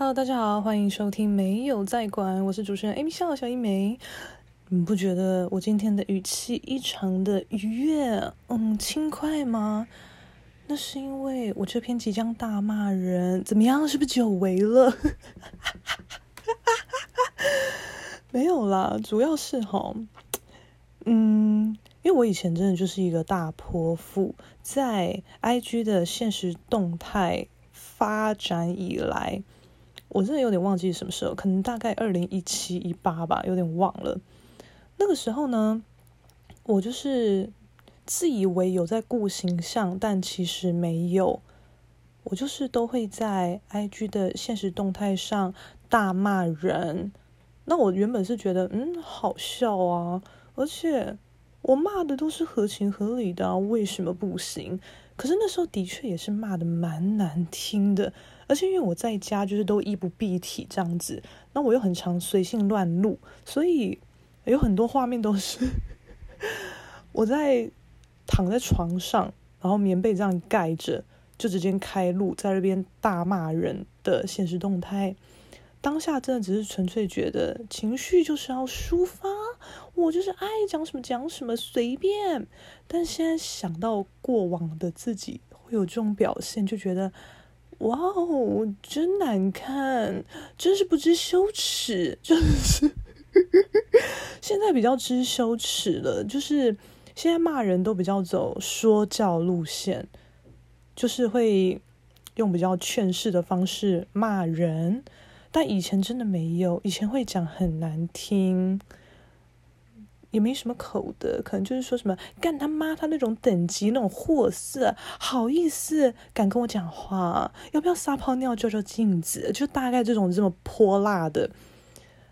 Hello，大家好，欢迎收听没有在管，我是主持人 Amy 笑小一枚。你不觉得我今天的语气异常的愉悦，嗯，轻快吗？那是因为我这篇即将大骂人，怎么样？是不是久违了？没有啦，主要是哈，嗯，因为我以前真的就是一个大泼妇，在 IG 的现实动态发展以来。我真的有点忘记什么时候，可能大概二零一七一八吧，有点忘了。那个时候呢，我就是自以为有在顾形象，但其实没有。我就是都会在 IG 的现实动态上大骂人。那我原本是觉得，嗯，好笑啊，而且我骂的都是合情合理的，为什么不行？可是那时候的确也是骂的蛮难听的。而且因为我在家就是都衣不蔽体这样子，那我又很常随性乱录，所以有很多画面都是 我在躺在床上，然后棉被这样盖着，就直接开录在那边大骂人的现实动态。当下真的只是纯粹觉得情绪就是要抒发，我就是爱讲什么讲什么随便。但现在想到过往的自己会有这种表现，就觉得。哇哦，真难看，真是不知羞耻，就是现在比较知羞耻了。就是现在骂人都比较走说教路线，就是会用比较劝世的方式骂人，但以前真的没有，以前会讲很难听。也没什么口德，可能就是说什么干他妈他那种等级那种货色，好意思敢跟我讲话？要不要撒泡尿照照镜子？就大概这种这么泼辣的。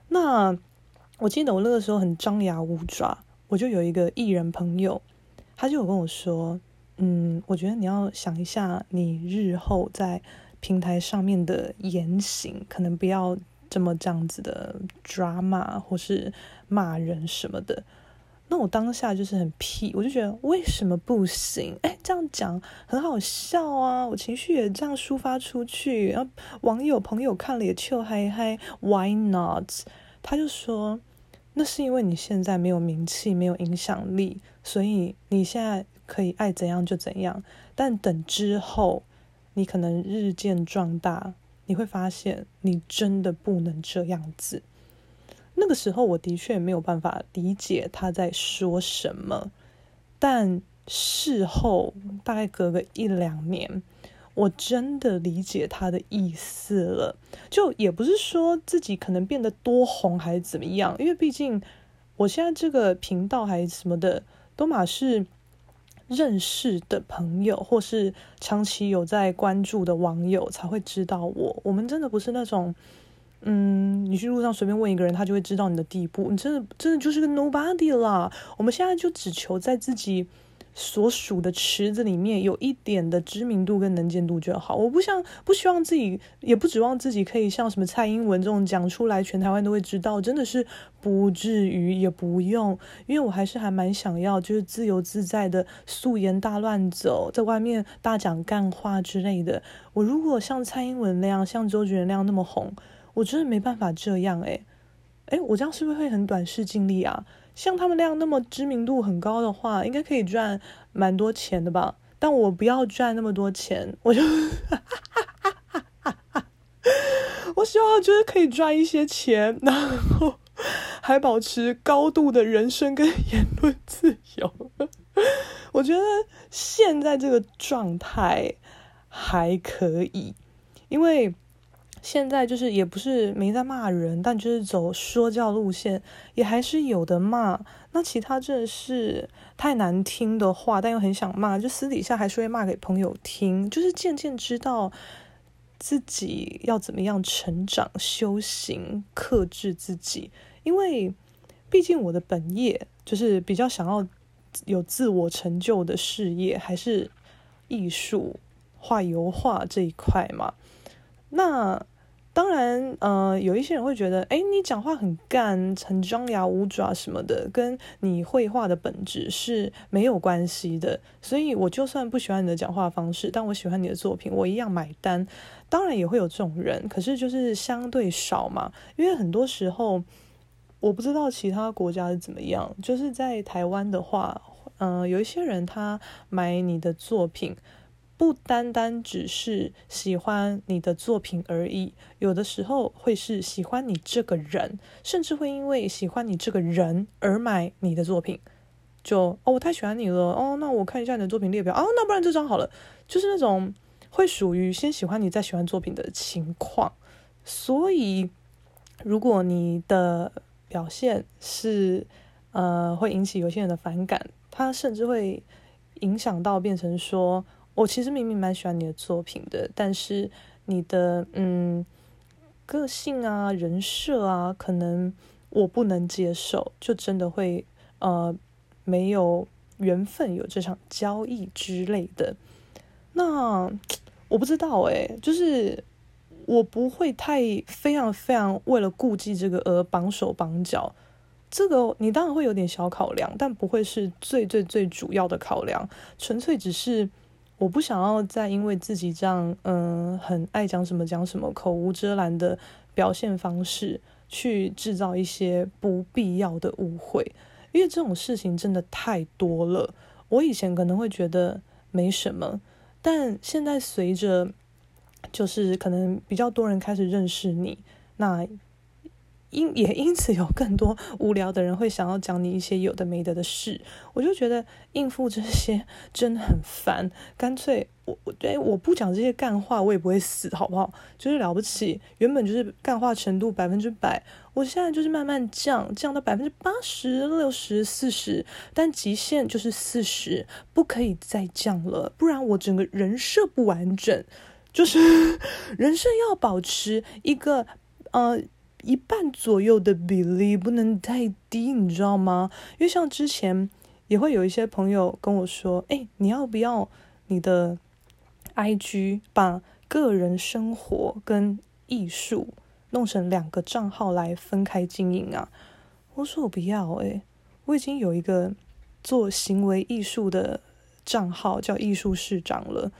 那我记得我那个时候很张牙舞爪，我就有一个艺人朋友，他就有跟我说，嗯，我觉得你要想一下，你日后在平台上面的言行，可能不要。这么这样子的 drama 或是骂人什么的，那我当下就是很屁，我就觉得为什么不行？哎，这样讲很好笑啊，我情绪也这样抒发出去，然后网友朋友看了也笑嗨嗨，Why not？他就说，那是因为你现在没有名气，没有影响力，所以你现在可以爱怎样就怎样，但等之后你可能日渐壮大。你会发现，你真的不能这样子。那个时候，我的确没有办法理解他在说什么，但事后大概隔个一两年，我真的理解他的意思了。就也不是说自己可能变得多红还是怎么样，因为毕竟我现在这个频道还什么的，都嘛是。认识的朋友，或是长期有在关注的网友才会知道我。我们真的不是那种，嗯，你去路上随便问一个人，他就会知道你的地步。你真的真的就是个 nobody 啦。我们现在就只求在自己。所属的池子里面有一点的知名度跟能见度就好。我不想不希望自己，也不指望自己可以像什么蔡英文这种讲出来，全台湾都会知道。真的是不至于，也不用，因为我还是还蛮想要，就是自由自在的素颜大乱走，在外面大讲干话之类的。我如果像蔡英文那样，像周杰伦那样那么红，我真的没办法这样诶。诶，我这样是不是会很短视近利啊？像他们那样那么知名度很高的话，应该可以赚蛮多钱的吧？但我不要赚那么多钱，我就，我希望就是可以赚一些钱，然后 还保持高度的人生跟言论自由。我觉得现在这个状态还可以，因为。现在就是也不是没在骂人，但就是走说教路线，也还是有的骂。那其他真的是太难听的话，但又很想骂，就私底下还是会骂给朋友听。就是渐渐知道自己要怎么样成长、修行、克制自己。因为毕竟我的本业就是比较想要有自我成就的事业，还是艺术画油画这一块嘛。那当然，呃，有一些人会觉得，哎，你讲话很干，很张牙舞爪什么的，跟你绘画的本质是没有关系的。所以，我就算不喜欢你的讲话方式，但我喜欢你的作品，我一样买单。当然也会有这种人，可是就是相对少嘛。因为很多时候，我不知道其他国家是怎么样，就是在台湾的话，嗯、呃，有一些人他买你的作品。不单单只是喜欢你的作品而已，有的时候会是喜欢你这个人，甚至会因为喜欢你这个人而买你的作品。就哦，我太喜欢你了哦，那我看一下你的作品列表哦，那不然这张好了，就是那种会属于先喜欢你再喜欢作品的情况。所以，如果你的表现是呃会引起有些人的反感，他甚至会影响到变成说。我其实明明蛮喜欢你的作品的，但是你的嗯个性啊、人设啊，可能我不能接受，就真的会呃没有缘分有这场交易之类的。那我不知道诶，就是我不会太非常非常为了顾忌这个而绑手绑脚。这个你当然会有点小考量，但不会是最最最主要的考量，纯粹只是。我不想要再因为自己这样，嗯，很爱讲什么讲什么，口无遮拦的表现方式，去制造一些不必要的误会，因为这种事情真的太多了。我以前可能会觉得没什么，但现在随着，就是可能比较多人开始认识你，那。因 也因此有更多无聊的人会想要讲你一些有的没的的事，我就觉得应付这些真的很烦，干脆我我对我不讲这些干话，我也不会死，好不好？就是了不起，原本就是干话程度百分之百，我现在就是慢慢降，降到百分之八十六十四十，但极限就是四十，不可以再降了，不然我整个人设不完整，就是 人设要保持一个呃。一半左右的比例不能太低，你知道吗？因为像之前也会有一些朋友跟我说：“哎，你要不要你的 IG 把个人生活跟艺术弄成两个账号来分开经营啊？”我说：“我不要，哎，我已经有一个做行为艺术的账号叫艺术市长了。”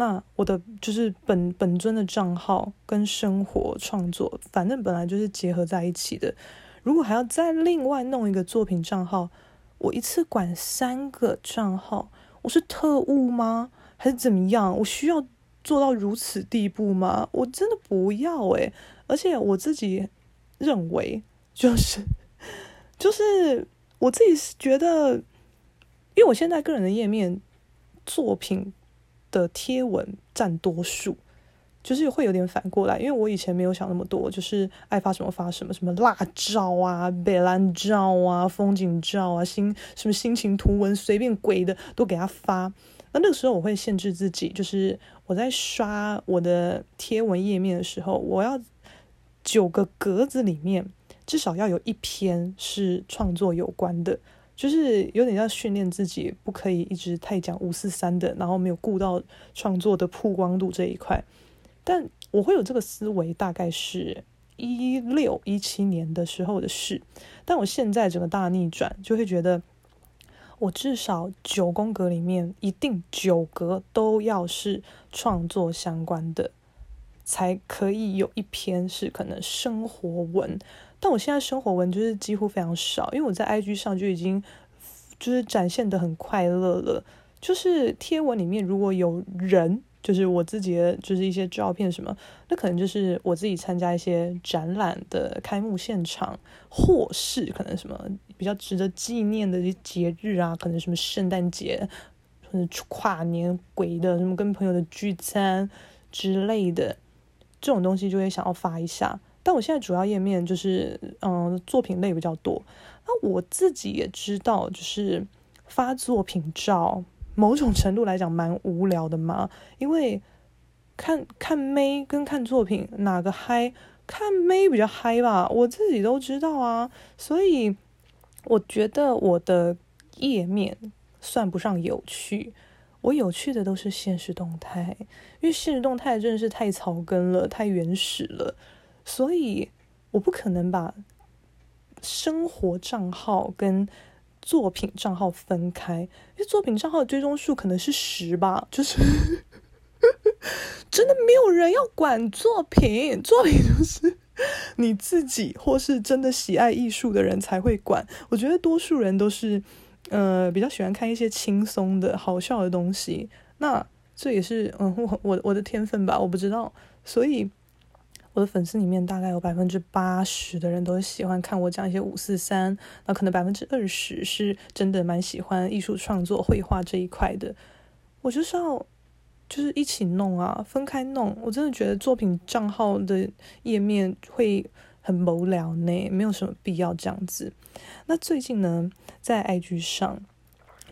那我的就是本本尊的账号跟生活创作，反正本来就是结合在一起的。如果还要再另外弄一个作品账号，我一次管三个账号，我是特务吗？还是怎么样？我需要做到如此地步吗？我真的不要诶。而且我自己认为，就是就是我自己是觉得，因为我现在个人的页面作品。的贴文占多数，就是会有点反过来，因为我以前没有想那么多，就是爱发什么发什么，什么辣照啊、北兰照啊、风景照啊、心什么心情图文，随便鬼的都给他发。那那个时候我会限制自己，就是我在刷我的贴文页面的时候，我要九个格子里面至少要有一篇是创作有关的。就是有点要训练自己，不可以一直太讲五四三的，然后没有顾到创作的曝光度这一块。但我会有这个思维，大概是一六一七年的时候的事。但我现在整个大逆转，就会觉得我至少九宫格里面一定九格都要是创作相关的，才可以有一篇是可能生活文。但我现在生活文就是几乎非常少，因为我在 IG 上就已经就是展现得很快乐了。就是贴文里面如果有人，就是我自己的，就是一些照片什么，那可能就是我自己参加一些展览的开幕现场，或是可能什么比较值得纪念的一些节日啊，可能什么圣诞节或者跨年鬼的什么跟朋友的聚餐之类的，这种东西就会想要发一下。但我现在主要页面就是，嗯、作品类比较多。那我自己也知道，就是发作品照，某种程度来讲蛮无聊的嘛。因为看看妹跟看作品哪个嗨？看妹比较嗨吧，我自己都知道啊。所以我觉得我的页面算不上有趣。我有趣的都是现实动态，因为现实动态真的是太草根了，太原始了，所以我不可能把生活账号跟作品账号分开，因为作品账号的追踪数可能是十吧，就是 真的没有人要管作品，作品就是你自己或是真的喜爱艺术的人才会管。我觉得多数人都是呃比较喜欢看一些轻松的好笑的东西，那这也是嗯我我我的天分吧，我不知道，所以。我的粉丝里面大概有百分之八十的人都喜欢看我讲一些五四三，那可能百分之二十是真的蛮喜欢艺术创作、绘画这一块的。我就是要就是一起弄啊，分开弄。我真的觉得作品账号的页面会很无聊呢，没有什么必要这样子。那最近呢，在 IG 上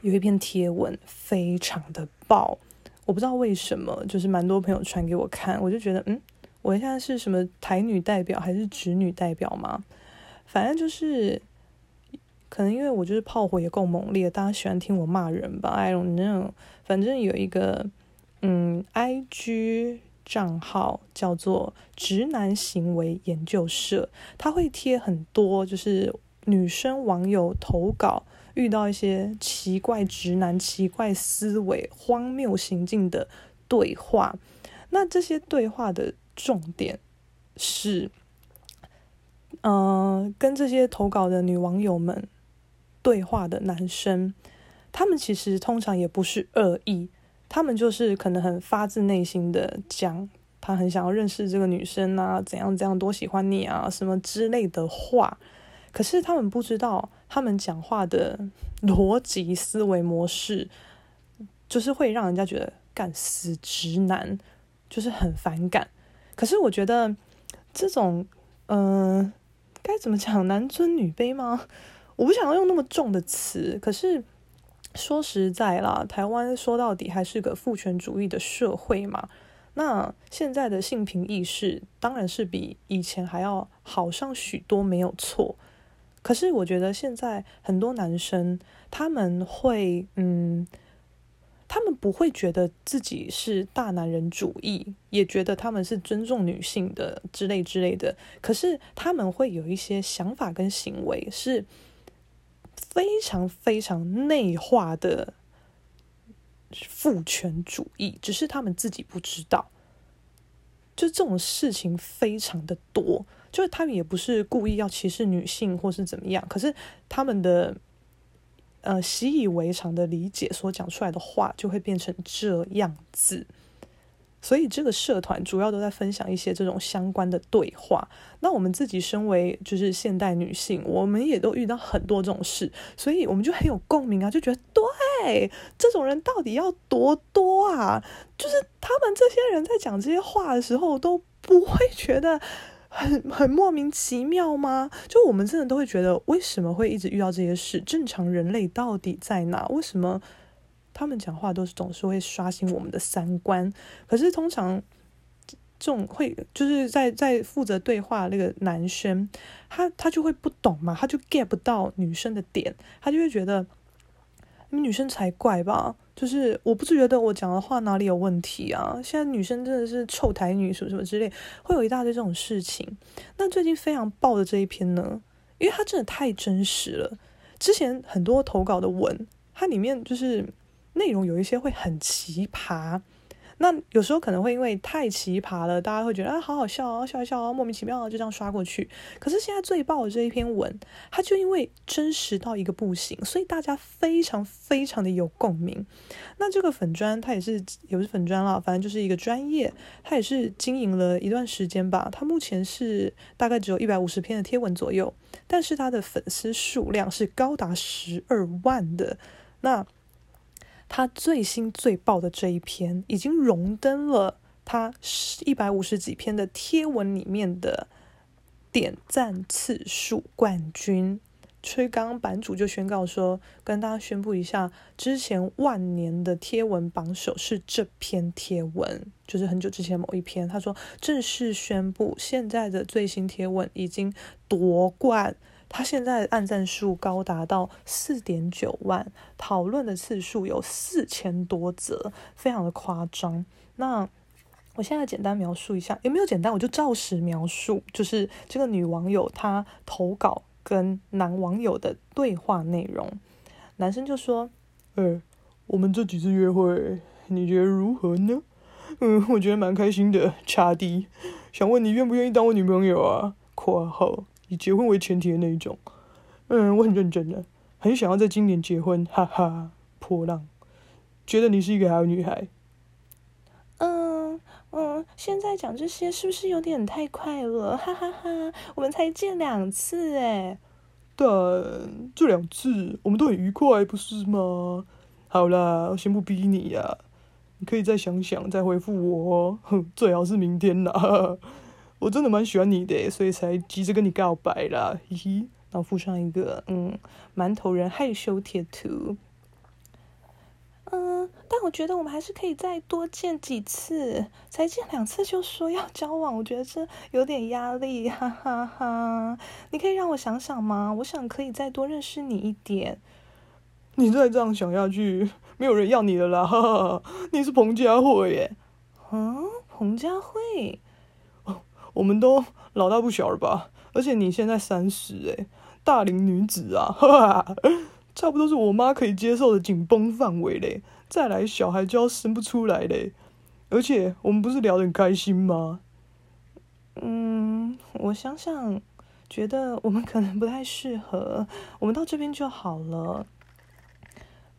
有一篇贴文非常的爆，我不知道为什么，就是蛮多朋友传给我看，我就觉得嗯。我现在是什么台女代表还是直女代表吗？反正就是，可能因为我就是炮火也够猛烈，大家喜欢听我骂人吧？I don't know。反正有一个嗯，IG 账号叫做“直男行为研究社”，他会贴很多就是女生网友投稿遇到一些奇怪直男、奇怪思维、荒谬行径的对话。那这些对话的。重点是，呃，跟这些投稿的女网友们对话的男生，他们其实通常也不是恶意，他们就是可能很发自内心的讲，他很想要认识这个女生啊，怎样怎样，多喜欢你啊，什么之类的话。可是他们不知道，他们讲话的逻辑思维模式，就是会让人家觉得干死直男，就是很反感。可是我觉得这种，嗯、该怎么讲，男尊女卑吗？我不想要用那么重的词。可是说实在啦，台湾说到底还是个父权主义的社会嘛。那现在的性平意识当然是比以前还要好上许多，没有错。可是我觉得现在很多男生他们会，嗯。他们不会觉得自己是大男人主义，也觉得他们是尊重女性的之类之类的。可是他们会有一些想法跟行为是非常非常内化的父权主义，只是他们自己不知道。就这种事情非常的多，就是他们也不是故意要歧视女性或是怎么样，可是他们的。呃，习以为常的理解所讲出来的话，就会变成这样子。所以这个社团主要都在分享一些这种相关的对话。那我们自己身为就是现代女性，我们也都遇到很多这种事，所以我们就很有共鸣啊，就觉得对，这种人到底要多多啊？就是他们这些人在讲这些话的时候，都不会觉得。很很莫名其妙吗？就我们真的都会觉得，为什么会一直遇到这些事？正常人类到底在哪？为什么他们讲话都是总是会刷新我们的三观？可是通常这种会就是在在负责对话那个男生，他他就会不懂嘛，他就 get 不到女生的点，他就会觉得你们女生才怪吧。就是我不是觉得我讲的话哪里有问题啊？现在女生真的是臭台女什么什么之类，会有一大堆这种事情。那最近非常爆的这一篇呢，因为它真的太真实了。之前很多投稿的文，它里面就是内容有一些会很奇葩。那有时候可能会因为太奇葩了，大家会觉得啊，好好笑啊，笑一笑啊，莫名其妙啊，就这样刷过去。可是现在最爆的这一篇文，它就因为真实到一个不行，所以大家非常非常的有共鸣。那这个粉专它也是也不是粉专啦，反正就是一个专业，它也是经营了一段时间吧。它目前是大概只有一百五十篇的贴文左右，但是它的粉丝数量是高达十二万的。那他最新最爆的这一篇，已经荣登了他一百五十几篇的贴文里面的点赞次数冠军。崔刚版主就宣告说，跟大家宣布一下，之前万年的贴文榜首是这篇贴文，就是很久之前某一篇。他说正式宣布，现在的最新贴文已经夺冠，他现在按赞数高达到四点九万，讨论的次数有四千多则，非常的夸张。那我现在简单描述一下，也没有简单，我就照实描述，就是这个女网友她投稿跟男网友的对话内容。男生就说：“呃、我们这几次约会，你觉得如何呢？”嗯，我觉得蛮开心的。差低，想问你愿不愿意当我女朋友啊？括号以结婚为前提的那一种。嗯，我很认真的，很想要在今年结婚，哈哈。破浪，觉得你是一个好女孩。嗯嗯，现在讲这些是不是有点太快了？哈哈哈，哈，我们才见两次诶。但这两次我们都很愉快，不是吗？好啦，我先不逼你呀、啊。你可以再想想，再回复我。哼，最好是明天啦。我真的蛮喜欢你的，所以才急着跟你告白啦。嘿嘿，然后附上一个嗯，馒头人害羞贴图。嗯，但我觉得我们还是可以再多见几次。才见两次就说要交往，我觉得这有点压力，哈哈哈哈。你可以让我想想吗？我想可以再多认识你一点。你再这样想下去，没有人要你了啦！哈哈，你是彭佳慧耶？嗯，彭佳慧，哦，我们都老大不小了吧？而且你现在三十，诶，大龄女子啊，哈哈，差不多是我妈可以接受的紧绷范围嘞。再来，小孩就要生不出来嘞。而且我们不是聊得很开心吗？嗯，我想想，觉得我们可能不太适合，我们到这边就好了。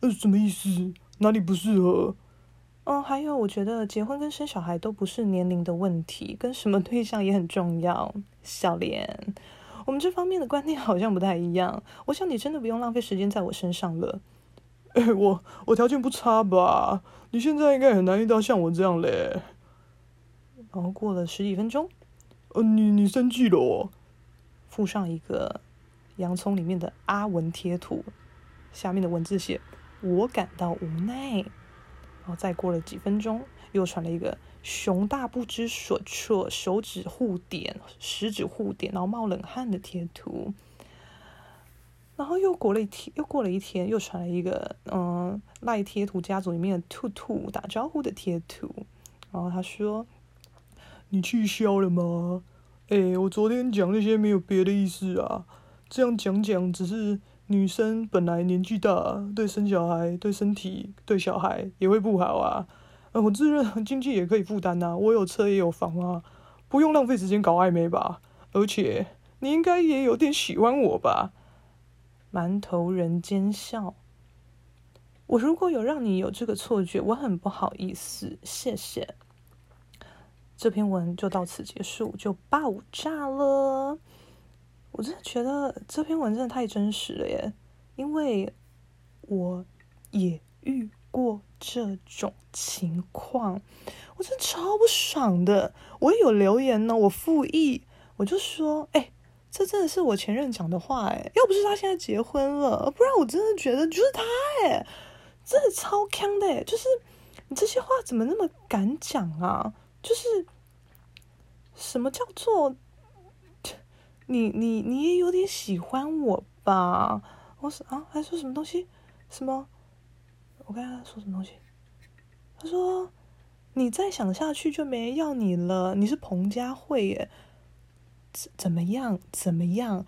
呃，什么意思？哪里不适合？哦，还有，我觉得结婚跟生小孩都不是年龄的问题，跟什么对象也很重要。小莲，我们这方面的观念好像不太一样。我想你真的不用浪费时间在我身上了。哎，我我条件不差吧？你现在应该很难遇到像我这样嘞。然后过了十几分钟，呃，你你生气了哦？附上一个洋葱里面的阿文贴图，下面的文字写。我感到无奈，后再过了几分钟，又传了一个熊大不知所措，手指互点，食指互点，然后冒冷汗的贴图。然后又过了一天，又过了一天，又传了一个嗯赖贴图家族里面的兔兔打招呼的贴图。然后他说：“你气消了吗？哎，我昨天讲那些没有别的意思啊，这样讲讲只是。”女生本来年纪大，对生小孩、对身体、对小孩也会不好啊。呃，我自认经济也可以负担呐，我有车也有房啊，不用浪费时间搞暧昧吧。而且你应该也有点喜欢我吧？馒头人奸笑。我如果有让你有这个错觉，我很不好意思，谢谢。这篇文就到此结束，就爆炸了。我真的觉得这篇文真的太真实了耶，因为我也遇过这种情况，我真的超不爽的。我有留言呢，我附议，我就说，哎、欸，这真的是我前任讲的话，哎，要不是他现在结婚了，不然我真的觉得就是他，哎，真的超锵的，就是你这些话怎么那么敢讲啊？就是什么叫做？你你你也有点喜欢我吧？我说啊，还说什么东西？什么？我刚才说什么东西？他说你再想下去就没人要你了。你是彭佳慧耶？怎怎么样？怎么样？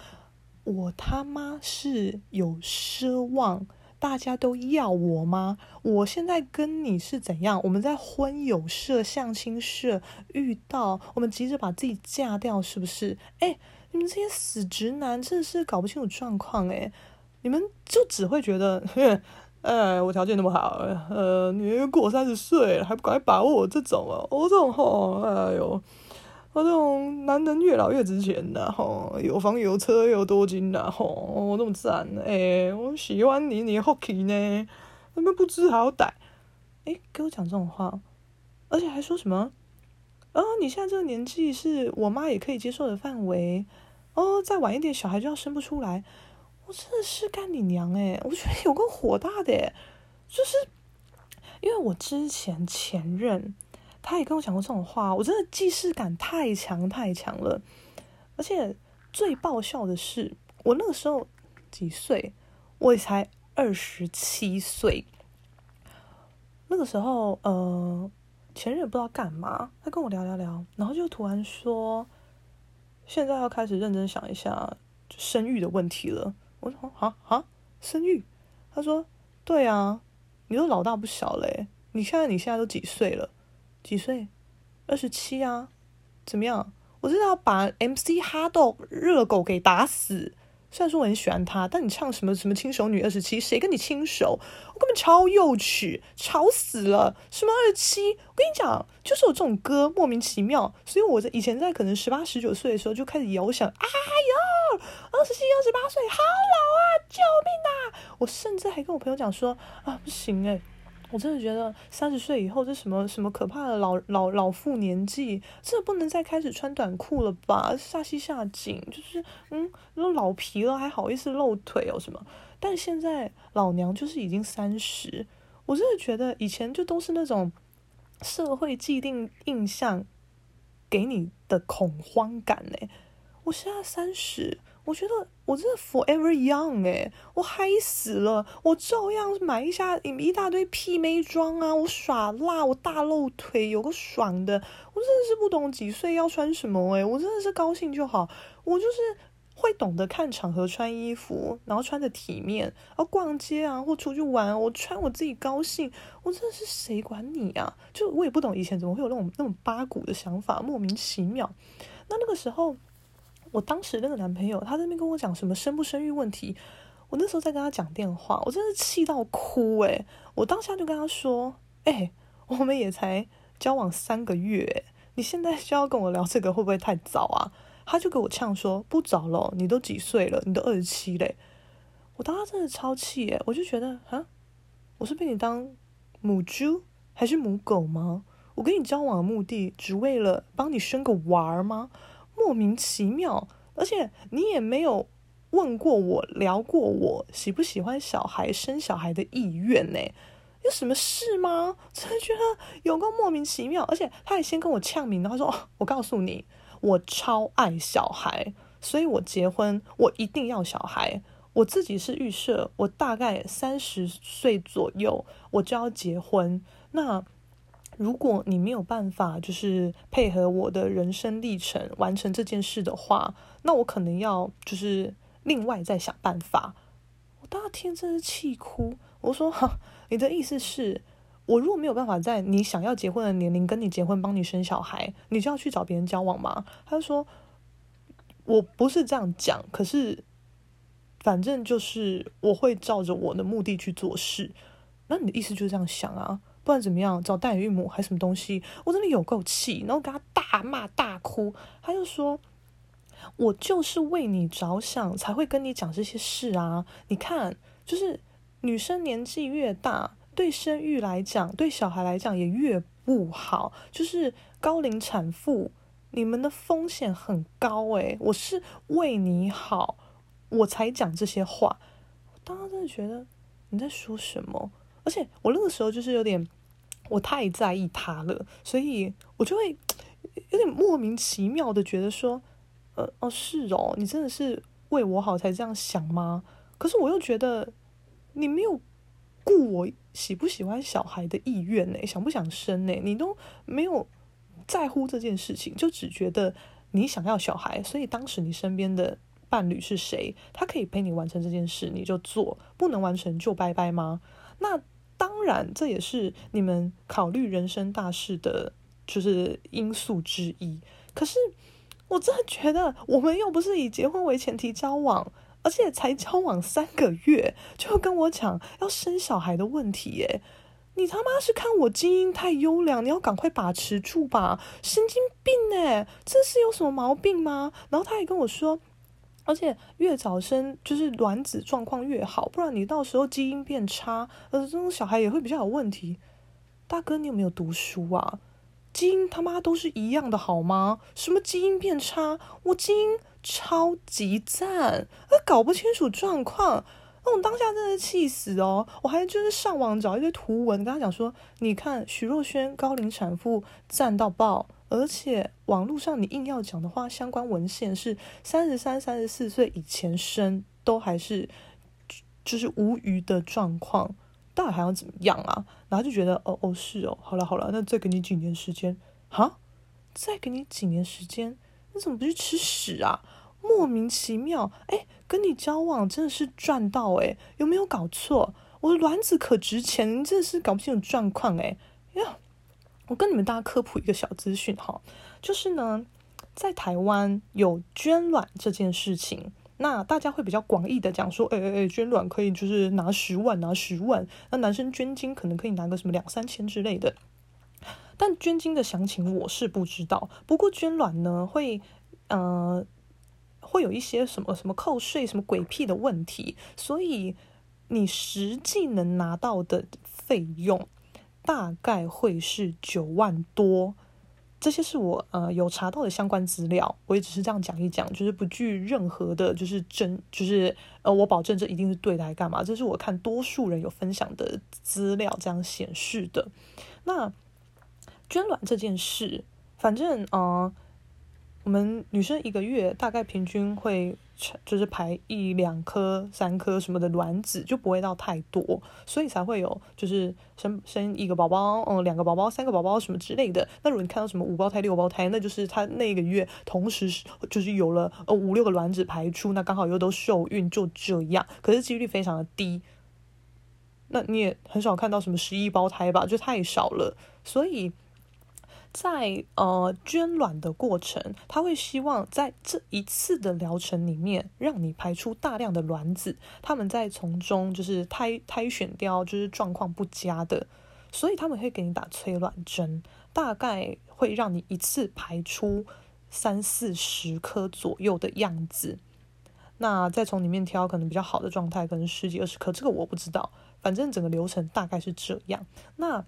我他妈是有奢望，大家都要我吗？我现在跟你是怎样？我们在婚友社、相亲社遇到，我们急着把自己嫁掉，是不是？哎。你们这些死直男真的是搞不清楚状况诶，你们就只会觉得，哎，我条件那么好，呃，你过三十岁了还不赶快把握我这种啊？我这种吼，哎呦，我这种男人越老越值钱的吼，有房有车又多金的吼，我这么赞，哎，我喜欢你，你好奇呢？他们不知好歹，哎，给我讲这种话，而且还说什么？啊、哦，你现在这个年纪是我妈也可以接受的范围。哦，再晚一点，小孩就要生不出来。我真的是干你娘诶，我觉得有个火大的诶，就是因为我之前前任他也跟我讲过这种话，我真的既视感太强太强了。而且最爆笑的是，我那个时候几岁？我也才二十七岁。那个时候，呃，前任也不知道干嘛，他跟我聊聊聊，然后就突然说，现在要开始认真想一下生育的问题了。我说啊啊，生育？他说对啊，你都老大不小嘞，你现在你现在都几岁了？几岁？二十七啊？怎么样？我真的要把 MC 哈豆热狗给打死。虽然说我很喜欢他，但你唱什么什么轻熟女二十七，谁跟你轻熟？我根本超幼稚，吵死了！什么二十七？我跟你讲，就是有这种歌莫名其妙。所以我在以前在可能十八十九岁的时候就开始遥想，哎呦，二十七二十八岁，好老啊！救命啊！我甚至还跟我朋友讲说，啊，不行哎。我真的觉得三十岁以后这什么什么可怕的老老老妇年纪，这不能再开始穿短裤了吧？下膝下紧，就是嗯，都老皮了还好意思露腿哦什么？但现在老娘就是已经三十，我真的觉得以前就都是那种社会既定印象给你的恐慌感呢。我现在三十。我觉得我真的 forever young 诶，我嗨死了，我照样买一下一大堆屁妹装啊，我耍辣，我大露腿，有个爽的，我真的是不懂几岁要穿什么诶，我真的是高兴就好，我就是会懂得看场合穿衣服，然后穿的体面，然后逛街啊或出去玩，我穿我自己高兴，我真的是谁管你啊？就我也不懂以前怎么会有那种那种八股的想法，莫名其妙。那那个时候。我当时那个男朋友，他在那边跟我讲什么生不生育问题，我那时候在跟他讲电话，我真是气到哭诶，我当下就跟他说：“诶，我们也才交往三个月，你现在就要跟我聊这个，会不会太早啊？”他就给我呛说：“不早了，你都几岁了？你都二十七嘞！”我当时真的超气诶，我就觉得啊，我是被你当母猪还是母狗吗？我跟你交往的目的，只为了帮你生个娃儿吗？莫名其妙，而且你也没有问过我，聊过我喜不喜欢小孩、生小孩的意愿呢？有什么事吗？真的觉得有个莫名其妙，而且他还先跟我呛名，然后说：“，我告诉你，我超爱小孩，所以我结婚，我一定要小孩。我自己是预设，我大概三十岁左右我就要结婚。那。”如果你没有办法，就是配合我的人生历程完成这件事的话，那我可能要就是另外再想办法。我当天真是气哭。我说：“哈，你的意思是，我如果没有办法在你想要结婚的年龄跟你结婚，帮你生小孩，你就要去找别人交往吗？”他就说：“我不是这样讲，可是反正就是我会照着我的目的去做事。那你的意思就是这样想啊？”不管怎么样，找代孕母还是什么东西，我真的有够气，然后跟他大骂大哭。他就说：“我就是为你着想，才会跟你讲这些事啊！你看，就是女生年纪越大，对生育来讲，对小孩来讲也越不好。就是高龄产妇，你们的风险很高诶，我是为你好，我才讲这些话。我当时真的觉得你在说什么？”而且我那个时候就是有点，我太在意他了，所以我就会 有点莫名其妙的觉得说，呃，哦，是哦，你真的是为我好才这样想吗？可是我又觉得你没有顾我喜不喜欢小孩的意愿呢，想不想生呢？你都没有在乎这件事情，就只觉得你想要小孩，所以当时你身边的伴侣是谁，他可以陪你完成这件事，你就做，不能完成就拜拜吗？那。当然，这也是你们考虑人生大事的，就是因素之一。可是，我真的觉得，我们又不是以结婚为前提交往，而且才交往三个月，就跟我讲要生小孩的问题耶。你他妈是看我基因太优良，你要赶快把持住吧？神经病哎，这是有什么毛病吗？然后他还跟我说。而且越早生就是卵子状况越好，不然你到时候基因变差，呃，这种小孩也会比较有问题。大哥，你有没有读书啊？基因他妈都是一样的好吗？什么基因变差？我基因超级赞，呃，搞不清楚状况，那我当下真的气死哦！我还就是上网找一堆图文，跟他讲说，你看许若瑄高龄产妇赞到爆。而且网络上你硬要讲的话，相关文献是三十三、三十四岁以前生都还是就是无虞的状况，到底还要怎么样啊？然后就觉得哦哦是哦，好了好了，那再给你几年时间，哈，再给你几年时间，你怎么不去吃屎啊？莫名其妙，哎，跟你交往真的是赚到哎，有没有搞错？我的卵子可值钱，你真的是搞不清楚状况哎呀！我跟你们大家科普一个小资讯哈，就是呢，在台湾有捐卵这件事情，那大家会比较广义的讲说，哎哎哎，捐卵可以就是拿十万拿十万，那男生捐精可能可以拿个什么两三千之类的，但捐精的详情我是不知道。不过捐卵呢，会呃会有一些什么什么扣税什么鬼屁的问题，所以。你实际能拿到的费用大概会是九万多，这些是我呃有查到的相关资料，我也只是这样讲一讲，就是不具任何的，就是真，就是呃我保证这一定是对的，还干嘛？这是我看多数人有分享的资料这样显示的。那捐卵这件事，反正呃。我们女生一个月大概平均会就是排一两颗、三颗什么的卵子，就不会到太多，所以才会有就是生生一个宝宝，嗯，两个宝宝、三个宝宝什么之类的。那如果你看到什么五胞胎、六胞胎，那就是她那个月同时就是有了呃五六个卵子排出，那刚好又都受孕，就这样。可是几率非常的低，那你也很少看到什么十一胞胎吧，就太少了，所以。在呃捐卵的过程，他会希望在这一次的疗程里面，让你排出大量的卵子，他们在从中就是筛筛选掉就是状况不佳的，所以他们会给你打催卵针，大概会让你一次排出三四十颗左右的样子，那再从里面挑可能比较好的状态，可能十几二十颗，这个我不知道，反正整个流程大概是这样。那。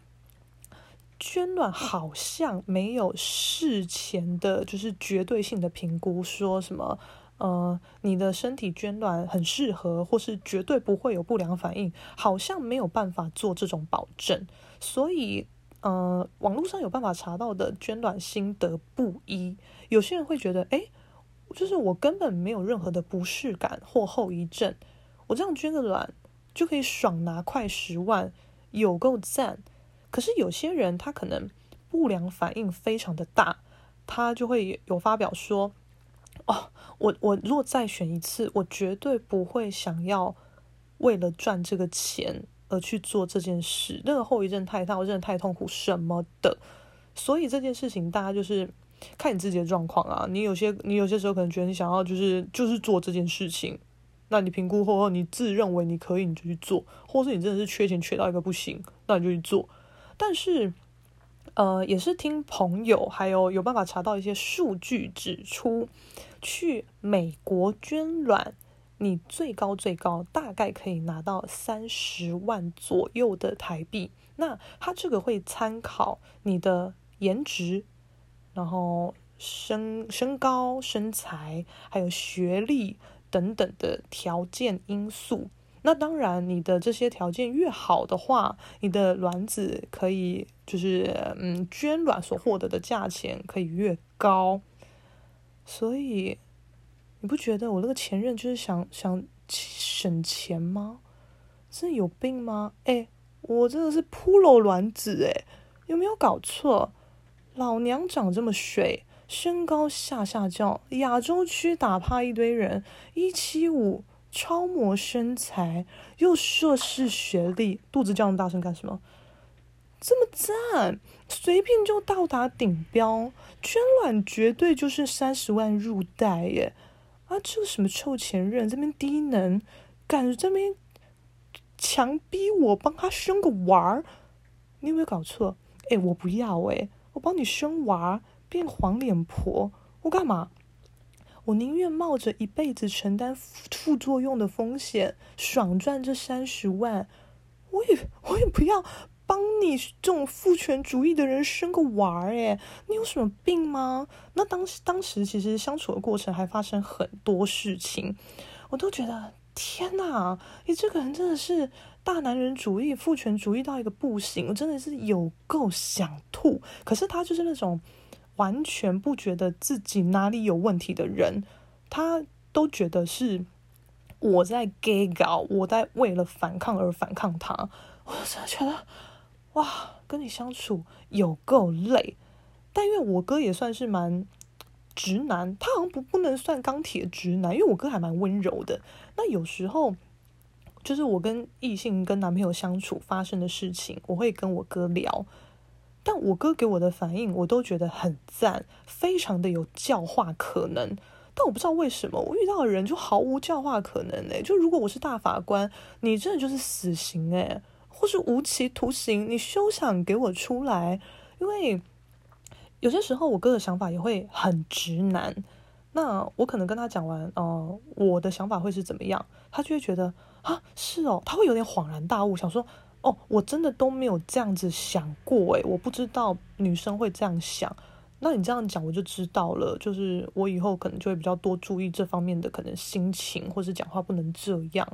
捐卵好像没有事前的，就是绝对性的评估，说什么，呃，你的身体捐卵很适合，或是绝对不会有不良反应，好像没有办法做这种保证。所以，呃，网络上有办法查到的捐卵心得不一，有些人会觉得，诶，就是我根本没有任何的不适感或后遗症，我这样捐个卵就可以爽拿快十万，有够赞。可是有些人他可能不良反应非常的大，他就会有发表说：“哦，我我如果再选一次，我绝对不会想要为了赚这个钱而去做这件事，那个后遗症太大，我真的太痛苦什么的。”所以这件事情大家就是看你自己的状况啊。你有些你有些时候可能觉得你想要就是就是做这件事情，那你评估后后你自认为你可以，你就去做；或是你真的是缺钱缺到一个不行，那你就去做。但是，呃，也是听朋友还有有办法查到一些数据指出，去美国捐卵，你最高最高大概可以拿到三十万左右的台币。那他这个会参考你的颜值，然后身身高、身材，还有学历等等的条件因素。那当然，你的这些条件越好的话，你的卵子可以就是嗯，捐卵所获得的价钱可以越高。所以你不觉得我那个前任就是想想省钱吗？真的有病吗？哎，我真的是铺路卵子哎，有没有搞错？老娘长这么水，身高下下叫，亚洲区打趴一堆人，一七五。超模身材，又硕士学历，肚子叫那么大声干什么？这么赞，随便就到达顶标，捐卵绝对就是三十万入袋耶！啊，这个什么臭前任这边低能，敢这边强逼我帮他生个娃儿？你有没有搞错？哎，我不要哎，我帮你生娃变黄脸婆，我干嘛？我宁愿冒着一辈子承担副作用的风险，爽赚这三十万，我也我也不要帮你这种父权主义的人生个娃儿诶，你有什么病吗？那当时当时其实相处的过程还发生很多事情，我都觉得天哪，你这个人真的是大男人主义、父权主义到一个不行，我真的是有够想吐。可是他就是那种。完全不觉得自己哪里有问题的人，他都觉得是我在给搞，我在为了反抗而反抗他。我真的觉得，哇，跟你相处有够累。但因为我哥也算是蛮直男，他好像不不能算钢铁直男，因为我哥还蛮温柔的。那有时候。就是我跟异性跟男朋友相处发生的事情，我会跟我哥聊，但我哥给我的反应，我都觉得很赞，非常的有教化可能。但我不知道为什么，我遇到的人就毫无教化可能哎。就如果我是大法官，你真的就是死刑哎，或是无期徒刑，你休想给我出来。因为有些时候我哥的想法也会很直男，那我可能跟他讲完，哦、呃，我的想法会是怎么样，他就会觉得。啊，是哦，他会有点恍然大悟，想说，哦，我真的都没有这样子想过，诶，我不知道女生会这样想。那你这样讲，我就知道了，就是我以后可能就会比较多注意这方面的可能心情，或是讲话不能这样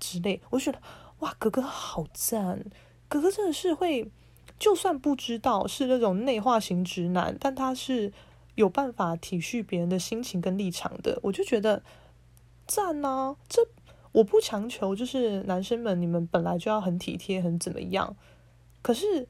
之类。我觉得，哇，哥哥好赞，哥哥真的是会，就算不知道是那种内化型直男，但他是有办法体恤别人的心情跟立场的，我就觉得赞啊，这。我不强求，就是男生们，你们本来就要很体贴，很怎么样？可是，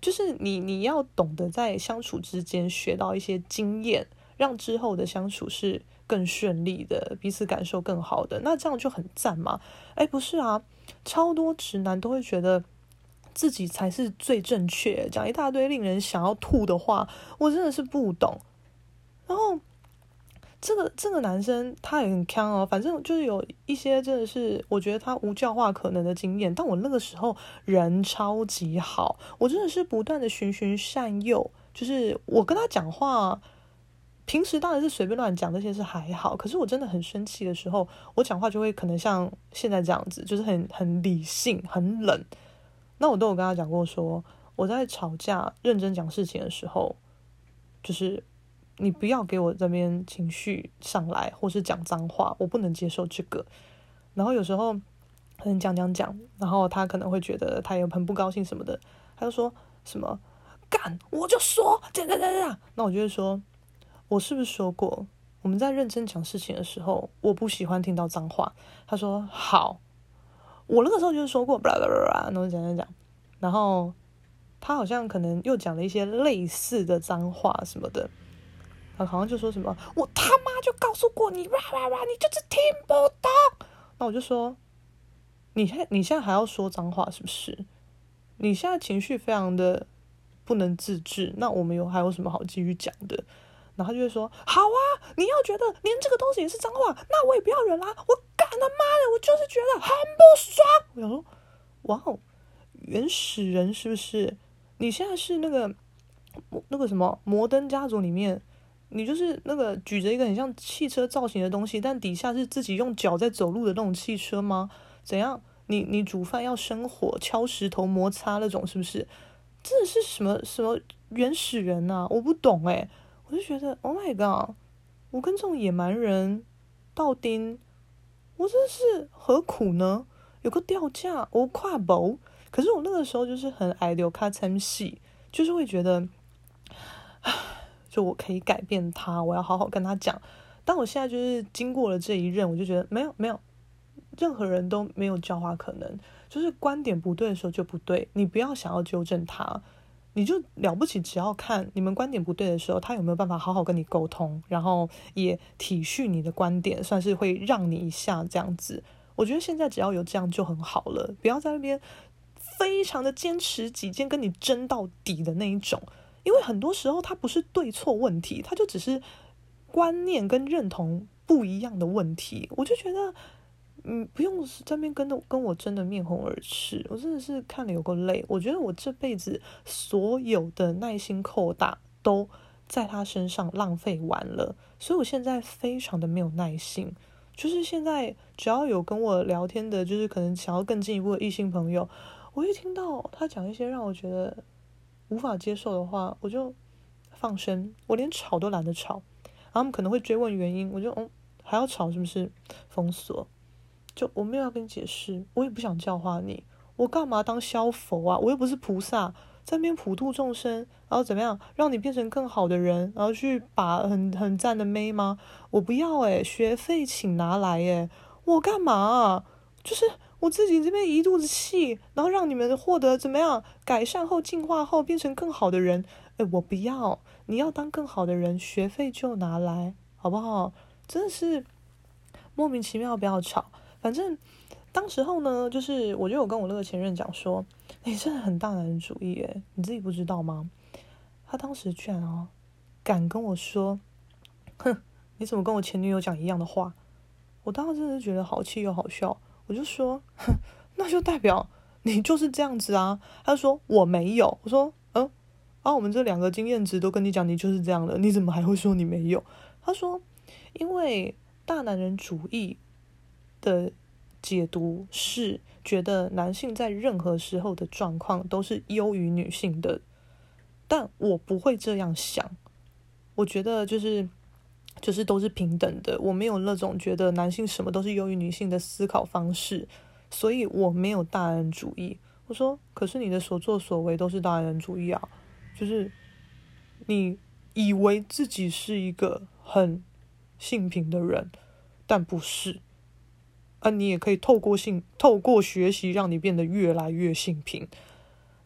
就是你你要懂得在相处之间学到一些经验，让之后的相处是更顺利的，彼此感受更好的，那这样就很赞嘛。哎，不是啊，超多直男都会觉得自己才是最正确，讲一大堆令人想要吐的话，我真的是不懂。然后。这个这个男生他也很锵哦，反正就是有一些真的是我觉得他无教化可能的经验，但我那个时候人超级好，我真的是不断的循循善诱，就是我跟他讲话，平时当然是随便乱讲这些是还好，可是我真的很生气的时候，我讲话就会可能像现在这样子，就是很很理性很冷，那我都有跟他讲过说，我在吵架认真讲事情的时候，就是。你不要给我这边情绪上来，或是讲脏话，我不能接受这个。然后有时候可能讲讲讲，然后他可能会觉得他也很不高兴什么的，他就说什么干，我就说这样这样这样。那我就会说，我是不是说过我们在认真讲事情的时候，我不喜欢听到脏话？他说好，我那个时候就是说过，巴拉巴拉，然后讲讲讲，然后他好像可能又讲了一些类似的脏话什么的。他好像就说什么，我他妈就告诉过你，哇哇哇，你就是听不懂。那我就说，你现你现在还要说脏话是不是？你现在情绪非常的不能自制，那我们有还有什么好继续讲的？然后他就会说，好啊，你要觉得连这个东西也是脏话，那我也不要忍啦，我干他妈的，我就是觉得很不爽。我想说，哇哦，原始人是不是？你现在是那个那个什么摩登家族里面？你就是那个举着一个很像汽车造型的东西，但底下是自己用脚在走路的那种汽车吗？怎样？你你煮饭要生火、敲石头、摩擦那种，是不是？这是什么什么原始人啊？我不懂诶，我就觉得，Oh my god！我跟这种野蛮人斗阵，我真是何苦呢？有个吊架，我跨步。可是我那个时候就是很爱留卡参戏，就是会觉得，唉。就我可以改变他，我要好好跟他讲。但我现在就是经过了这一任，我就觉得没有没有，任何人都没有教化可能。就是观点不对的时候就不对，你不要想要纠正他，你就了不起，只要看你们观点不对的时候，他有没有办法好好跟你沟通，然后也体恤你的观点，算是会让你一下这样子。我觉得现在只要有这样就很好了，不要在那边非常的坚持己见，跟你争到底的那一种。因为很多时候，它不是对错问题，它就只是观念跟认同不一样的问题。我就觉得，嗯，不用在那边跟的跟我争的面红耳赤，我真的是看了有够累。我觉得我这辈子所有的耐心扣打都在他身上浪费完了，所以我现在非常的没有耐心。就是现在只要有跟我聊天的，就是可能想要更进一步的异性朋友，我一听到他讲一些让我觉得。无法接受的话，我就放生，我连吵都懒得吵。然后他们可能会追问原因，我就嗯，还要吵是不是？封锁，就我没有要跟你解释，我也不想教化你，我干嘛当消佛啊？我又不是菩萨，在那边普度众生，然后怎么样让你变成更好的人，然后去把很很赞的妹吗？我不要诶，学费请拿来诶，我干嘛？就是我自己这边一肚子气，然后让你们获得怎么样改善后进化后变成更好的人，诶，我不要。你要当更好的人，学费就拿来，好不好？真的是莫名其妙，不要吵。反正当时候呢，就是我就有跟我那个前任讲说，你真的很大男人主义诶，你自己不知道吗？他当时居然哦，敢跟我说，哼，你怎么跟我前女友讲一样的话？我当时真的是觉得好气又好笑。我就说，哼，那就代表你就是这样子啊。他说我没有。我说，嗯，啊，我们这两个经验值都跟你讲，你就是这样的，你怎么还会说你没有？他说，因为大男人主义的解读是觉得男性在任何时候的状况都是优于女性的，但我不会这样想。我觉得就是。就是都是平等的，我没有那种觉得男性什么都是优于女性的思考方式，所以我没有大男人主义。我说，可是你的所作所为都是大男人主义啊，就是你以为自己是一个很性平的人，但不是，啊，你也可以透过性，透过学习让你变得越来越性平。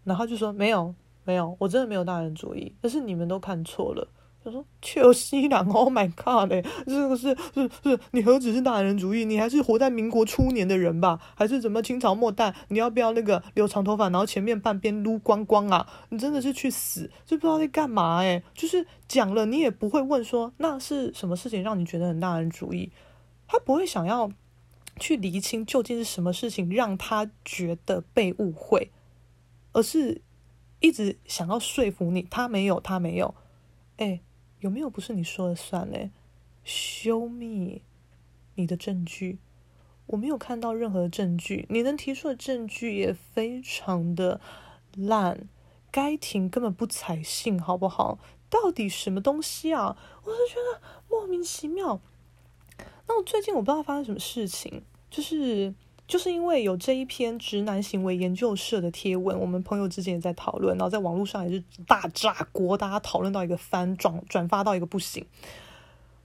然后就说没有，没有，我真的没有大男人主义，但是你们都看错了。他说：“秋西郎，Oh my God 嘞，这个是是是，你何止是大男人主义，你还是活在民国初年的人吧？还是怎么清朝末代？你要不要那个留长头发，然后前面半边撸光光啊？你真的是去死，就不知道在干嘛诶，就是讲了，你也不会问说那是什么事情让你觉得很大男人主义？他不会想要去厘清究竟是什么事情让他觉得被误会，而是一直想要说服你，他没有，他没有，诶。有没有不是你说了算呢？Show me 你的证据，我没有看到任何证据。你能提出的证据也非常的烂，该庭根本不采信，好不好？到底什么东西啊？我就觉得莫名其妙。那我最近我不知道发生什么事情，就是。就是因为有这一篇直男行为研究社的贴文，我们朋友之间也在讨论，然后在网络上也是大炸锅，大家讨论到一个翻转转发到一个不行。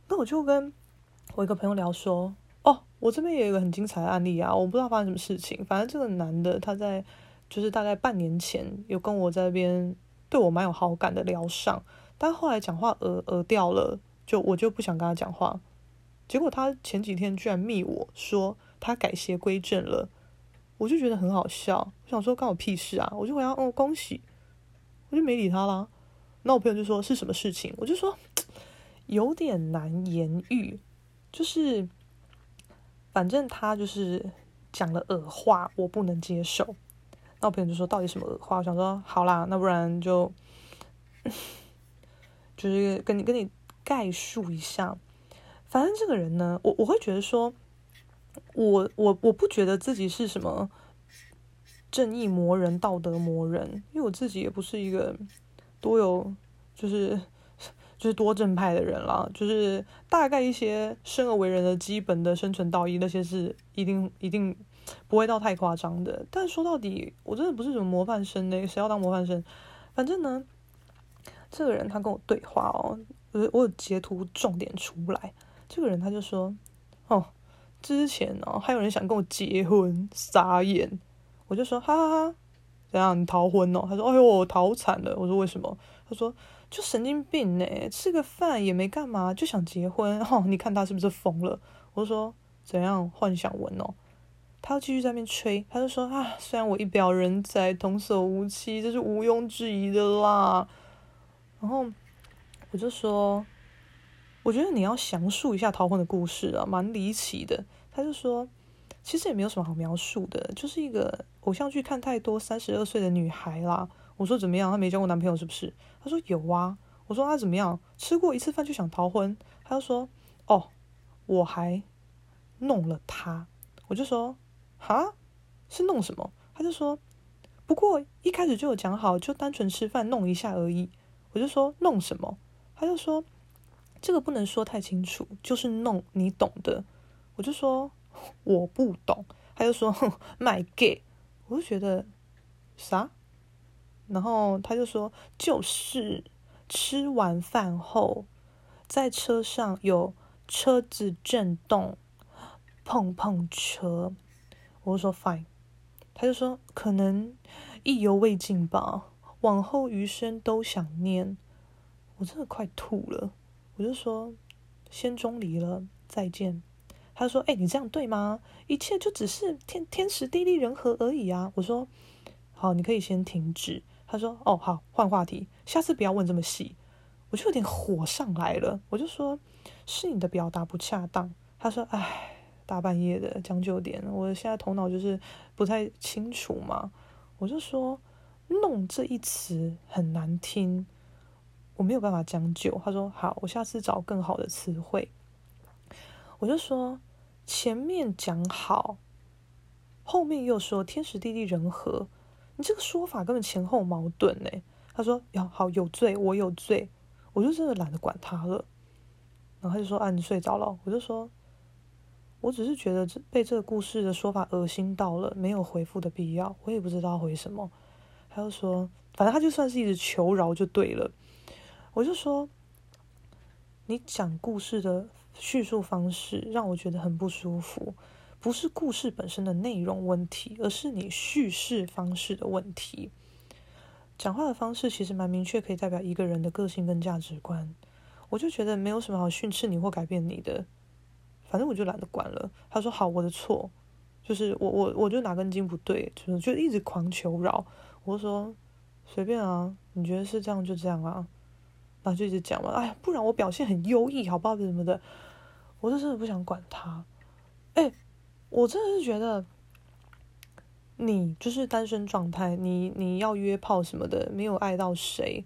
那我就跟我一个朋友聊说，哦，我这边也有一个很精彩的案例啊，我不知道发生什么事情，反正这个男的他在就是大概半年前有跟我在那边对我蛮有好感的聊上，但后来讲话呃呃掉了，就我就不想跟他讲话，结果他前几天居然密我说。他改邪归正了，我就觉得很好笑。我想说关我屁事啊！我就回答哦，恭喜，我就没理他啦。那我朋友就说是什么事情？我就说 有点难言喻，就是反正他就是讲了恶话，我不能接受。那我朋友就说到底什么恶话？我想说好啦，那不然就 就是跟你跟你概述一下。反正这个人呢，我我会觉得说。我我我不觉得自己是什么正义魔人、道德魔人，因为我自己也不是一个多有就是就是多正派的人啦，就是大概一些生而为人的基本的生存道义那些是一定一定不会到太夸张的。但说到底，我真的不是什么模范生呢，谁要当模范生？反正呢，这个人他跟我对话哦，我我有截图重点出来，这个人他就说哦。之前哦，还有人想跟我结婚，傻眼！我就说哈哈哈，怎样？你逃婚哦？他说：哎呦，我逃惨了！我说为什么？他说就神经病呢，吃个饭也没干嘛，就想结婚 哦？你看他是不是疯了？我说怎样幻想文哦？他继续在那边吹，他就说啊，虽然我一表人才，童叟无欺，这是毋庸置疑的啦。然后我就说。我觉得你要详述一下逃婚的故事啊，蛮离奇的。他就说，其实也没有什么好描述的，就是一个偶像剧看太多，三十二岁的女孩啦。我说怎么样？她没交过男朋友是不是？他说有啊。我说她怎么样？吃过一次饭就想逃婚？他就说哦，我还弄了她。我就说哈，是弄什么？他就说不过一开始就有讲好，就单纯吃饭弄一下而已。我就说弄什么？他就说。这个不能说太清楚，就是弄你懂的。我就说我不懂，他就说卖 gay，我就觉得啥？然后他就说，就是吃完饭后，在车上有车子震动，碰碰车。我就说 fine，他就说可能意犹未尽吧，往后余生都想念。我真的快吐了，我就说先中离了，再见。他说：“哎、你这样对吗？一切就只是天天时地利人和而已啊！”我说：“好，你可以先停止。”他说：“哦，好，换话题，下次不要问这么细。”我就有点火上来了，我就说：“是你的表达不恰当。”他说：“哎，大半夜的，将就点。我现在头脑就是不太清楚嘛。”我就说：“弄这一词很难听，我没有办法将就。”他说：“好，我下次找更好的词汇。”我就说。前面讲好，后面又说天时地利人和，你这个说法根本前后矛盾呢。他说：“要好有罪，我有罪。”我就真的懒得管他了。然后他就说：“啊，你睡着了。”我就说：“我只是觉得这被这个故事的说法恶心到了，没有回复的必要。我也不知道回什么。”他就说：“反正他就算是一直求饶就对了。”我就说：“你讲故事的。”叙述方式让我觉得很不舒服，不是故事本身的内容问题，而是你叙事方式的问题。讲话的方式其实蛮明确，可以代表一个人的个性跟价值观。我就觉得没有什么好训斥你或改变你的，反正我就懒得管了。他说好，我的错，就是我我我就哪根筋不对，就是就一直狂求饶。我说随便啊，你觉得是这样就这样啊。然后就一直讲嘛，哎呀，不然我表现很优异，好不好？什么的，我就真的不想管他。哎，我真的是觉得，你就是单身状态，你你要约炮什么的，没有爱到谁，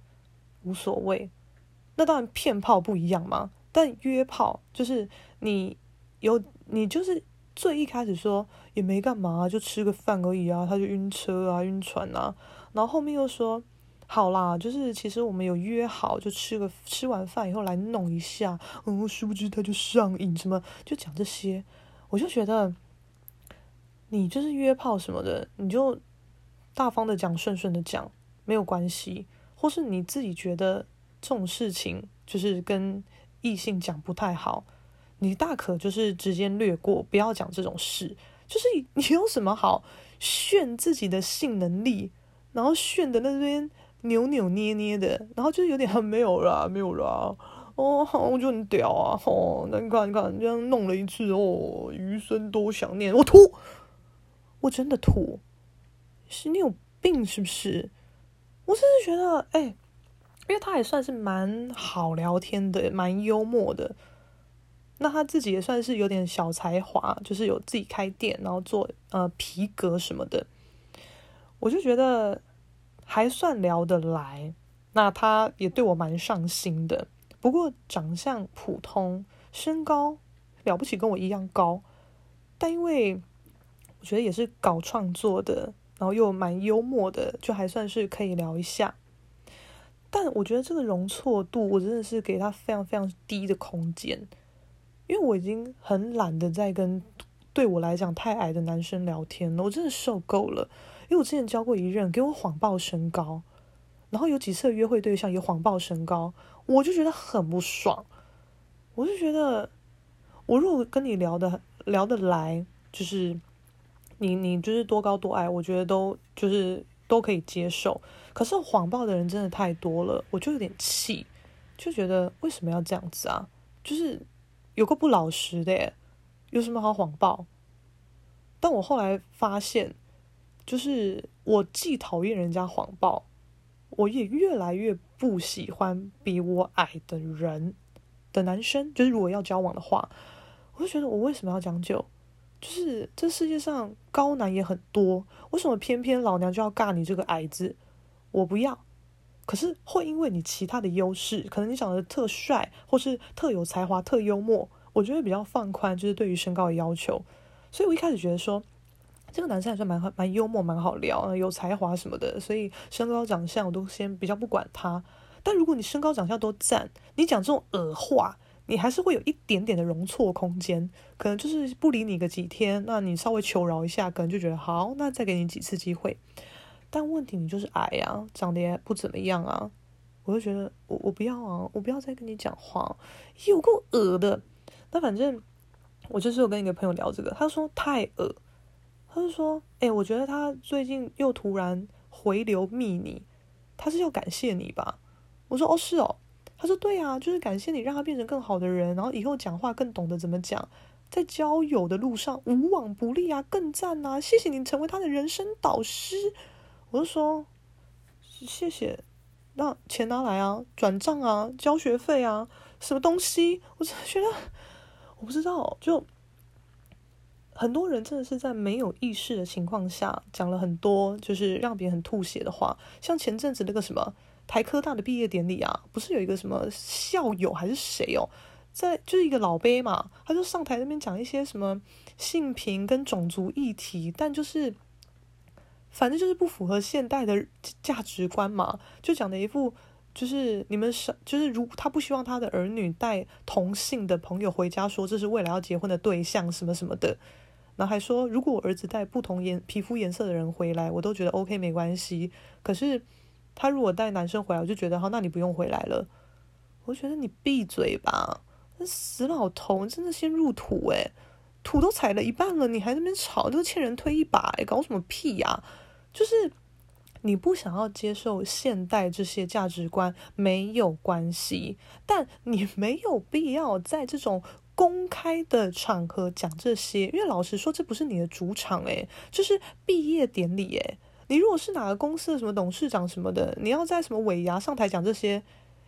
无所谓。那当然骗炮不一样嘛，但约炮就是你有你就是最一开始说也没干嘛，就吃个饭而已啊，他就晕车啊，晕船啊，然后后面又说。好啦，就是其实我们有约好，就吃个吃完饭以后来弄一下。嗯，殊不知他就上瘾，什么就讲这些，我就觉得你就是约炮什么的，你就大方的讲，顺顺的讲，没有关系。或是你自己觉得这种事情就是跟异性讲不太好，你大可就是直接略过，不要讲这种事。就是你有什么好炫自己的性能力，然后炫的那边。扭扭捏捏的，然后就是有点很没有啦，没有啦，哦，我就很屌啊，哦，那你看，你看，这样弄了一次哦，余生都想念，我吐，我真的吐，是你有病是不是？我真是觉得，哎，因为他也算是蛮好聊天的，蛮幽默的，那他自己也算是有点小才华，就是有自己开店，然后做呃皮革什么的，我就觉得。还算聊得来，那他也对我蛮上心的。不过长相普通，身高了不起，跟我一样高。但因为我觉得也是搞创作的，然后又蛮幽默的，就还算是可以聊一下。但我觉得这个容错度，我真的是给他非常非常低的空间，因为我已经很懒得再跟对我来讲太矮的男生聊天了，我真的受够了。因为我之前交过一任，给我谎报身高，然后有几次约会对象也谎报身高，我就觉得很不爽。我就觉得，我如果跟你聊的聊得来，就是你你就是多高多矮，我觉得都就是都可以接受。可是谎报的人真的太多了，我就有点气，就觉得为什么要这样子啊？就是有个不老实的，有什么好谎报？但我后来发现。就是我既讨厌人家谎报，我也越来越不喜欢比我矮的人的男生。就是如果要交往的话，我就觉得我为什么要将就？就是这世界上高男也很多，为什么偏偏老娘就要尬你这个矮子？我不要。可是会因为你其他的优势，可能你长得特帅，或是特有才华、特幽默，我觉得比较放宽，就是对于身高的要求。所以我一开始觉得说。这个男生还算蛮，蛮幽默，蛮好聊，有才华什么的，所以身高长相我都先比较不管他。但如果你身高长相都赞，你讲这种恶话，你还是会有一点点的容错空间，可能就是不理你个几天，那你稍微求饶一下，可能就觉得好，那再给你几次机会。但问题你就是矮啊，长得也不怎么样啊。我就觉得我我不要啊，我不要再跟你讲话，有够恶的。那反正我就是有跟一个朋友聊这个，他说太恶，他就说，哎、我觉得他最近又突然回流密你，他是要感谢你吧？我说哦是哦，他说对啊，就是感谢你让他变成更好的人，然后以后讲话更懂得怎么讲。在交友的路上无往不利啊，更赞啊！谢谢你成为他的人生导师。我就说谢谢，那钱拿来啊，转账啊，交学费啊，什么东西？我真觉得我不知道，就很多人真的是在没有意识的情况下讲了很多，就是让别人很吐血的话。像前阵子那个什么台科大的毕业典礼啊，不是有一个什么校友还是谁哦？在就是一个老辈嘛，他就上台那边讲一些什么性平跟种族议题，但就是反正就是不符合现代的价值观嘛，就讲的一副就是你们是就是如他不希望他的儿女带同性的朋友回家，说这是未来要结婚的对象什么什么的，然后还说如果我儿子带不同颜皮肤颜色的人回来，我都觉得 OK 没关系，可是他如果带男生回来，我就觉得好，那你不用回来了，我觉得你闭嘴吧。那死老头真的先入土诶，土都踩了一半了，你还在那边吵，就欠人推一把诶，搞什么屁呀？就是你不想要接受现代这些价值观没有关系，但你没有必要在这种公开的场合讲这些，因为老实说，这不是你的主场诶，就是毕业典礼诶，你如果是哪个公司的什么董事长什么的，你要在什么尾牙上台讲这些，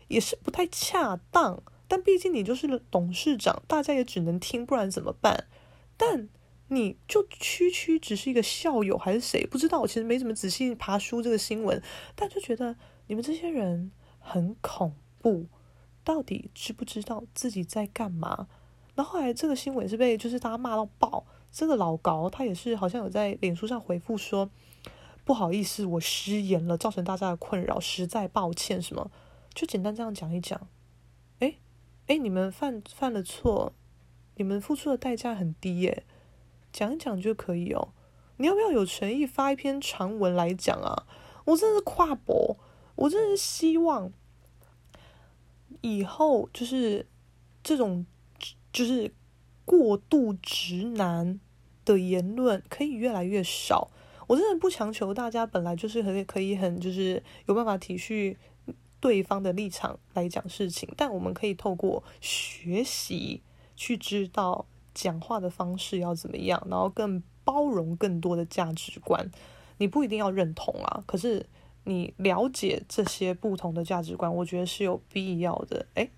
也是不太恰当。但毕竟你就是董事长，大家也只能听，不然怎么办？但你就区区只是一个校友还是谁？不知道，我其实没怎么仔细爬书这个新闻，但就觉得你们这些人很恐怖，到底知不知道自己在干嘛？然后后来这个新闻是被就是大家骂到爆，这个老高他也是好像有在脸书上回复说，不好意思，我失言了，造成大家的困扰，实在抱歉。什么？就简单这样讲一讲。哎，你们犯犯了错，你们付出的代价很低耶，讲一讲就可以哦。你要不要有诚意发一篇长文来讲啊？我真的是跨博，我真的是希望以后就是这种就是过度直男的言论可以越来越少。我真的不强求大家本来就是很可以很就是有办法体恤。对方的立场来讲事情，但我们可以透过学习去知道讲话的方式要怎么样，然后更包容更多的价值观。你不一定要认同啊，可是你了解这些不同的价值观，我觉得是有必要的。诶，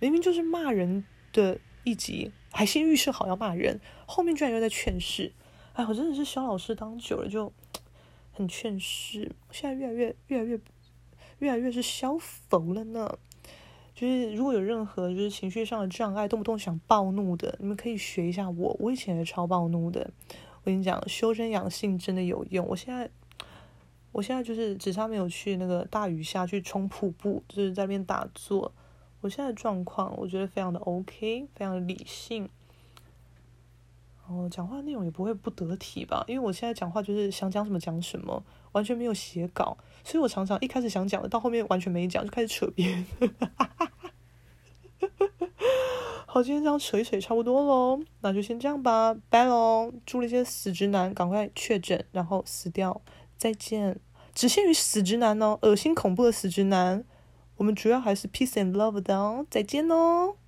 明明就是骂人的一集，还先预设好要骂人，后面居然又在劝世。哎，我真的是肖老师当久了就很劝世，现在越来越越来越。越来越是消浮了呢，就是如果有任何就是情绪上的障碍，动不动想暴怒的，你们可以学一下我，我以前也超暴怒的。我跟你讲，修身养性真的有用。我现在，我现在就是只差没有去那个大雨下去冲瀑布，就是在那边打坐。我现在状况，我觉得非常的 OK，非常的理性。哦，讲话内容也不会不得体吧？因为我现在讲话就是想讲什么讲什么，完全没有写稿，所以我常常一开始想讲的，到后面完全没讲，就开始扯边。好，今天这样扯一扯差不多喽，那就先这样吧，拜喽！祝那些死直男赶快确诊，然后死掉，再见。只限于死直男哦，恶心恐怖的死直男。我们主要还是 peace and love 的哦，再见喽。